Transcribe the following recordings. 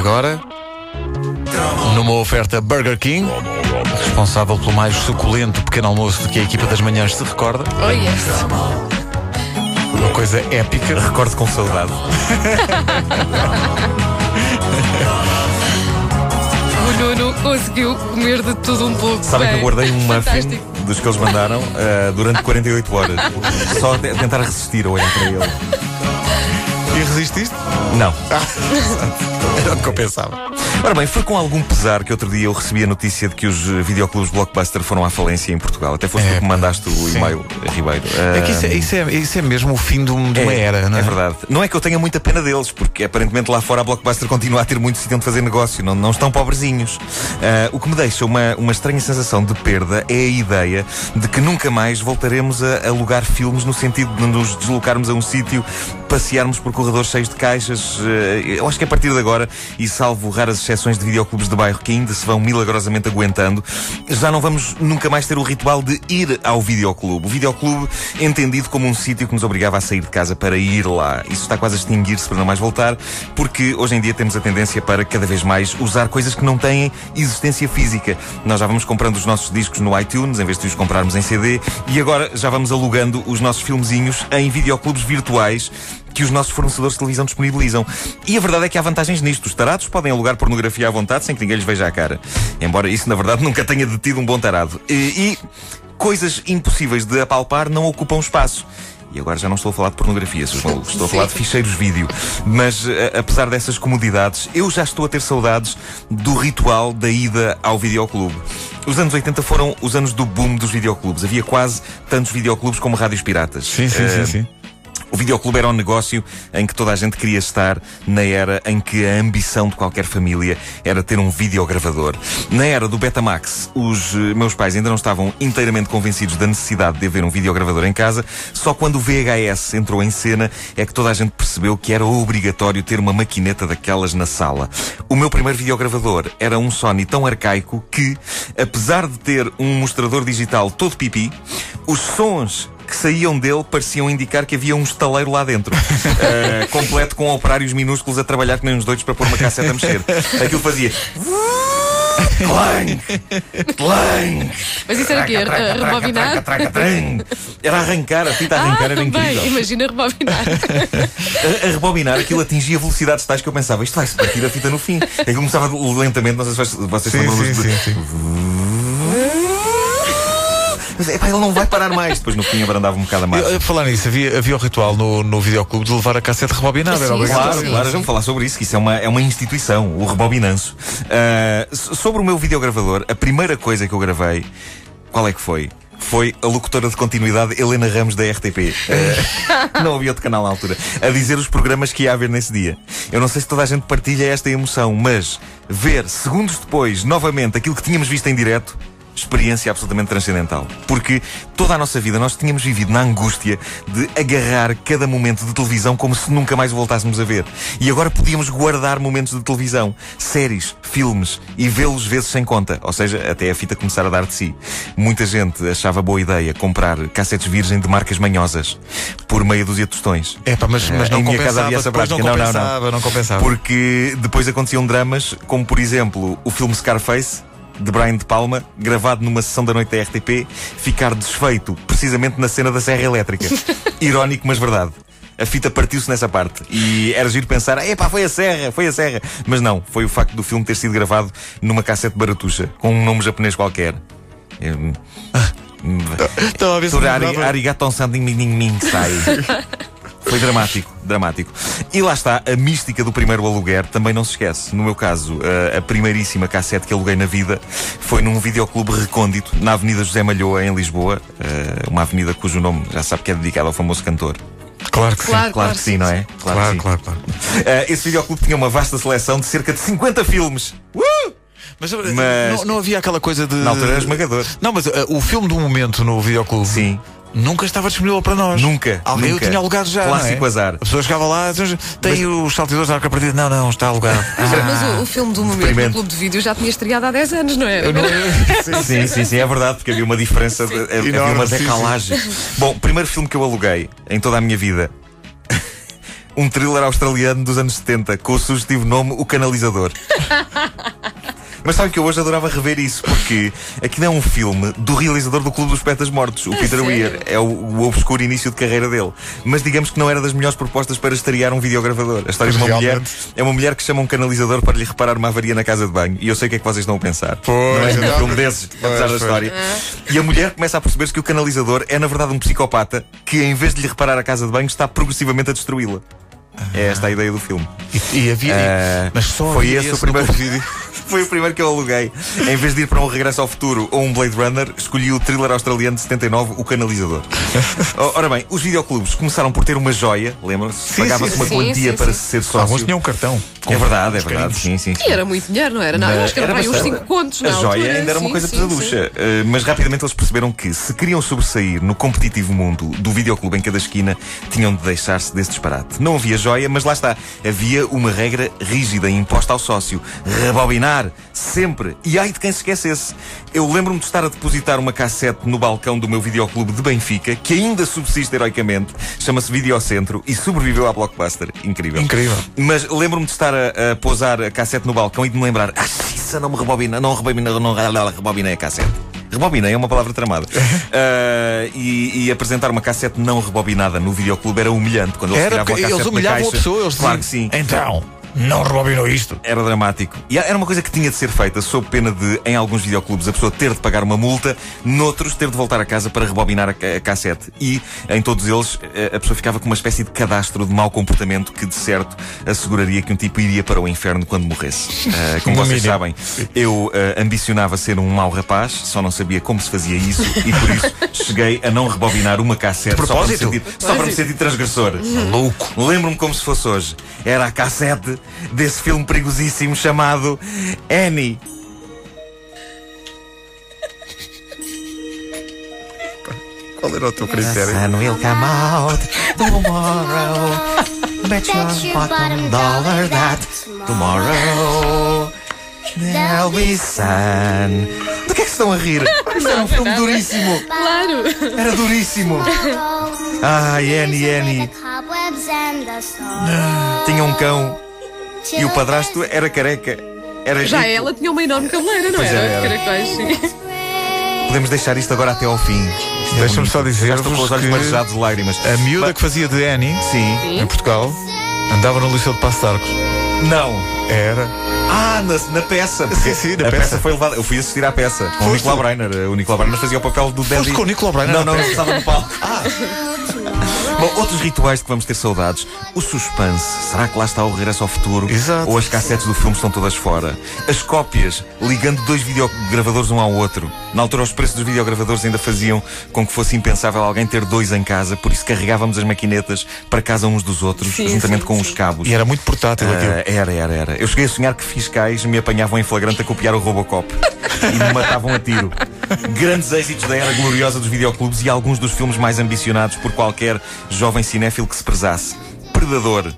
agora, numa oferta Burger King, responsável pelo mais suculento pequeno almoço de que a equipa das manhãs se recorda. Oh yes. Uma coisa épica. Recordo com saudade. O Nuno conseguiu comer de tudo um pouco. Sabem que eu guardei um muffin Fantástico. dos que eles mandaram eh, durante 48 horas. Só tentar resistir a olhar para ele. E resististe? Não. Era o que eu pensava. Ora bem, foi com algum pesar que outro dia eu recebi a notícia de que os eh, videoclubes Blockbuster foram à falência em Portugal. Até foste É, tu que me mandaste o sim. e-mail, Ribeiro. É que isso é, isso é, isso é mesmo o fim de, um- de uma era, não é? É verdade. Não é que eu tenha muita pena deles, porque aparentemente lá fora a Blockbuster continua a ter muito sítio onde fazer negócio, não, não estão pobrezinhos. Ah, o que me deixa uma, uma estranha sensação de perda é a ideia de que nunca mais voltaremos a alugar filmes no sentido de nos deslocarmos a um sítio, passearmos por corredores cheios de caixas. Ah, eu acho que a partir de agora, e salvo raras exceções de videoclubes de bairro que ainda se vão milagrosamente aguentando, já não vamos nunca mais ter o ritual de ir ao videoclube. O videoclube entendido como um sítio que nos obrigava a sair de casa para ir lá. Isso está quase a extinguir-se para não mais voltar, porque hoje em dia temos a tendência para cada vez mais usar coisas que não têm existência física. Nós já vamos comprando os nossos discos no iTunes, em vez de os comprarmos em CD, e agora já vamos alugando os nossos filmezinhos em videoclubes virtuais que os nossos fornecedores de televisão disponibilizam. E a verdade é que há vantagens nisto. Os tarados podem alugar pornografia à vontade sem que ninguém lhes veja a cara. Embora isso, na verdade, nunca tenha detido um bom tarado. E, e coisas impossíveis de apalpar não ocupam espaço. E agora já não estou a falar de pornografia. Estou a falar de ficheiros vídeo. Mas, eh, apesar dessas comodidades, eu já estou a ter saudades do ritual da ida ao videoclube. Os anos 80 foram os anos do boom dos videoclubes. Havia quase tantos videoclubes como rádios piratas. Sim, sim, Eh, sim, sim. O videoclube era um negócio em que toda a gente queria estar na era em que a ambição de qualquer família era ter um videogravador. Na era do Betamax, os eh, meus pais ainda não estavam inteiramente convencidos da necessidade de haver um videogravador em casa. Só quando o VHS entrou em cena é que toda a gente percebeu que era obrigatório ter uma maquineta daquelas na sala. O meu primeiro videogravador era um Sony tão arcaico que, apesar de ter um mostrador digital todo pipi, os sons que saíam dele pareciam indicar que havia um estaleiro lá dentro. Eh, completo com operários minúsculos a trabalhar que nem uns doidos para pôr uma cassete a mexer. Aquilo fazia. Clang! Clang! Mas isso era o quê? Uh, traca, Rebobinar? Era arrancar, a fita a Ah, arrancar era também. incrível. Imagina rebobinar. A, a rebobinar aquilo atingia velocidades tais que eu pensava, isto vai-se partir a fita no fim. Aquilo começava lentamente, não sei se vocês- Sim, lembram sim, sim, sim. Mas, epá, ele não vai parar mais. Depois no fim abrandava um bocado a a falar nisso, havia, havia o ritual no, no videoclube de levar a cassete rebobinada. Era Sim, obrigado. Claro, sim, claro, sim. vamos falar sobre isso, que isso é uma, é uma instituição, o rebobinanço. So- sobre o meu videogravador, a primeira coisa que eu gravei, qual é que foi? Foi a locutora de continuidade Helena Ramos da RTP. Ah, não havia outro canal na altura. A dizer os programas que ia haver nesse dia. Eu não sei se toda a gente partilha esta emoção, mas ver, segundos depois, novamente, aquilo que tínhamos visto em direto, experiência absolutamente transcendental. Porque toda a nossa vida nós tínhamos vivido na angústia de agarrar cada momento de televisão como se nunca mais o voltássemos a ver. E agora podíamos guardar momentos de televisão, séries, filmes e vê-los vezes sem conta. Ou seja, até a fita começar a dar de si. Muita gente achava boa ideia comprar cassetes virgem de marcas manhosas por meia dúzia de tostões. É pá, mas, mas Eh, não em minha compensava. casa havia essa depois não prática. Não, não, não. compensava, não compensava. Porque depois aconteciam dramas, como por exemplo o filme Scarface, de Brian De Palma, gravado numa sessão da noite da RTP, ficar desfeito precisamente na cena da Serra Elétrica. Irónico, mas verdade. A fita partiu-se nessa parte. E era giro pensar, epá, foi a Serra, foi a Serra. Mas não, foi o facto do filme ter sido gravado numa cassete baratuxa, com um nome japonês qualquer. Eu- Estava a ver se arigaton sanding min min sai. Foi dramático, dramático. E lá está, a mística do primeiro aluguer também não se esquece. No meu caso, a, a primeiríssima cassete que aluguei na vida foi num videoclube recôndito na Avenida José Malhoa, em Lisboa. eh, uma avenida cujo nome já sabe que é dedicado ao famoso cantor. Claro que sim. Claro, Claro que sim, não é? Claro, que sim. claro, claro. Eh, esse videoclube tinha uma vasta seleção de cerca de 50 filmes. Uh! Mas, uh, Mas- Não, não havia aquela coisa de. Na altura era esmagador. Não, mas uh, o filme do momento no videoclube Sim. Nunca estava disponível para nós. Nunca, Alguém nunca. o tinha alugado já. Clássico não é? azar. A pessoa chegava lá, "Então, tem os saltadores da arca partida. Não, não, está alugado. Mas o, o filme do momento no Experimento. clube de vídeo já tinha estreado há 10 anos, não é? Sim, sim, sim, é verdade, porque havia uma diferença, de- havia Enorme, uma sim, sim. decalagem. Bom, primeiro filme que eu aluguei em toda a minha vida. um thriller australiano dos anos 70 com o sugestivo nome O Canalizador. Mas sabe que eu hoje adorava rever isso, porque aquilo é um filme do realizador do Clube dos Petas Mortos, o Peter sério? Weir. É o, o obscuro início de carreira dele. Mas digamos que não era das melhores propostas para estrear um videogravador. A história Pois de uma mulher realmente. é uma mulher que chama um canalizador para lhe reparar uma avaria na casa de banho. E eu sei o que é que vocês estão a pensar. Pois, não é um filme desses, apesar Pois, da pois. história. E a mulher começa a perceber-se que o canalizador é, na verdade, um psicopata que, em vez de lhe reparar a casa de banho, está progressivamente a destruí-la. É esta a ideia do filme. E, e havia. Ah, mas só foi havia esse o primeiro vídeo. Foi o primeiro que eu aluguei. Em vez de ir para um Regresso ao Futuro ou um Blade Runner, escolhi o thriller australiano de 79, O Canalizador. O- Ora bem, os videoclubes começaram por ter uma joia, lembram-se? Pagava-se uma sim, quantia sim, para sim. se ser Alguns sócio. tinham um cartão. É verdade, é verdade. Sim, sim, sim. E era muito dinheiro, não era nada? Mas Acho que era, para aí uns bastante. 5 contos A na joia altura. ainda era uma Sim, coisa sim, pesaducha. Uh, mas rapidamente eles perceberam que, se queriam sobressair no competitivo mundo do videoclube em cada esquina, tinham de deixar-se desse disparate. Não havia joia, mas lá está. Havia uma regra rígida imposta ao sócio: rebobinar, sempre. E ai de quem se esquecesse. Eu lembro-me de estar a depositar uma cassete no balcão do meu videoclube de Benfica, que ainda subsiste heroicamente, chama-se Videocentro e sobreviveu à Blockbuster. Incrível. Incrível. Mas lembro-me de estar a, a pousar a cassete no balcão e de me lembrar: Ah, isso não me rebobina, não rebobina, não rebobinei a cassete. Rebobinei é uma palavra tramada. Ah, e, e apresentar uma cassete não rebobinada no videoclube era humilhante. Quando eles Era, tiravam a eles cassete da humilhavam a caixa. pessoa. Eles claro que sim. Então, não rebobinou isto. Era dramático. E era uma coisa que tinha de ser feita sob pena de, em alguns videoclubes, a pessoa ter de pagar uma multa, noutros ter de voltar a casa para rebobinar a, a cassete. E, em todos eles, eh, a pessoa ficava com uma espécie de cadastro de mau comportamento que, de certo, asseguraria que um tipo iria para o inferno quando morresse. Eh, como vocês sabem, eu eh, ambicionava ser um mau rapaz, só não sabia como se fazia isso e, por isso, cheguei a não rebobinar uma cassete só para, me sentir, só para me sentir transgressor. Louco. Lembro-me como se fosse hoje. Era a cassete desse filme perigosíssimo chamado Annie. Qual era o teu critério? sun will come out tomorrow. Bet your bottom dollar that tomorrow there'll be sun. Do que é que se estão a rir? Isto era um filme duríssimo. Claro. Era duríssimo. Ai, Annie, Annie. Tinha um cão e o padrasto era careca. Era Já rico. ela tinha uma enorme cabeleira, não Pois era? era. Caracóis, sim. Podemos deixar isto agora até ao fim. Isto é Deixa-me só Já dizer-vos estou com os olhos marejados de lágrimas. a miúda Ba- que fazia de Annie, Sim. em Portugal, andava no Liceu de Passo de Arcos. Não. Era. Ah, na, na peça. Sim, sim, na a peça. peça. foi levada. Eu fui assistir à peça com o Foste? Nicolau Breiner. O Nicolau Breiner fazia o papel do Daddy. com o Nicolau Breiner Não, não, estava no palco. Bom, outros rituais de que vamos ter saudades. O suspense. Será que lá está o regresso ao futuro? Exato. Ou as cassetes do filme estão todas fora? As cópias, ligando dois videogravadores um ao outro. Na altura, os preços dos videogravadores ainda faziam com que fosse impensável alguém ter dois em casa, por isso carregávamos as maquinetas para casa uns dos outros, Sim, juntamente sim, com sim. os cabos. E era muito portátil aquilo. Ah, era, era, era. Eu cheguei a sonhar que fiscais me apanhavam em flagrante a copiar o Robocop e me matavam a tiro. Grandes êxitos da era gloriosa dos videoclubes e alguns dos filmes mais ambicionados por qualquer jovem cinéfilo que se prezasse. Predador.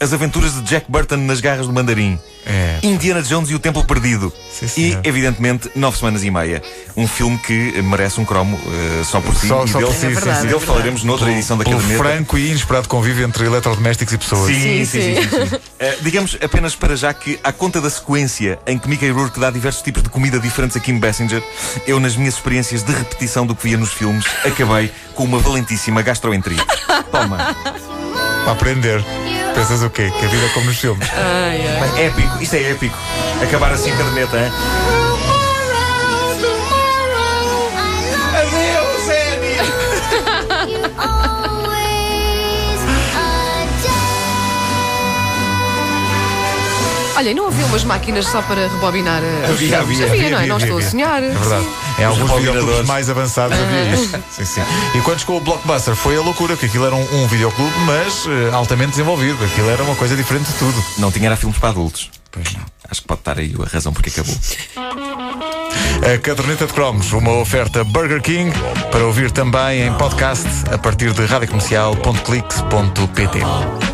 As aventuras de Jack Burton nas garras do mandarim. É. Indiana Jones e o Templo Perdido. Sim, e, evidentemente, Nove Semanas e Meia. Um filme que merece um cromo eh, só por si. Só- e só dele, por si, É verdade, e dele é falaremos noutra edição da Pelo caderneta. franco e inesperado convívio entre eletrodomésticos e pessoas. Sim, sim, Sim, sim. sim, sim. Eh, digamos apenas para já que, à conta da sequência em que Mickey Rourke dá diversos tipos de comida diferentes a Kim Basinger, eu, nas minhas experiências de repetição do que via nos filmes, acabei com uma valentíssima gastroenterite. Toma. Para aprender. Pensas o quê? Que a vida é como nos filmes. Ai, ai. Bem, épico, isto é épico. Acabar assim a caderneta, hein? Adeus, Annie! Olha, e não havia umas máquinas só para rebobinar os Havia, filmes? havia, havia, não é? havia, não estou havia. a sonhar. É verdade. Em alguns videoclubes mais avançados havia isso. Sim, sim. E quando chegou o Blockbuster foi a loucura, porque aquilo era um, um videoclube, mas eh, altamente desenvolvido. Aquilo era uma coisa diferente de tudo. Não tinha era filmes para adultos. Pois não. Acho que pode estar aí a razão porque acabou. A caderneta de cromos, uma oferta Burger King, para ouvir também em podcast a partir de radiocomercial.clix.pt.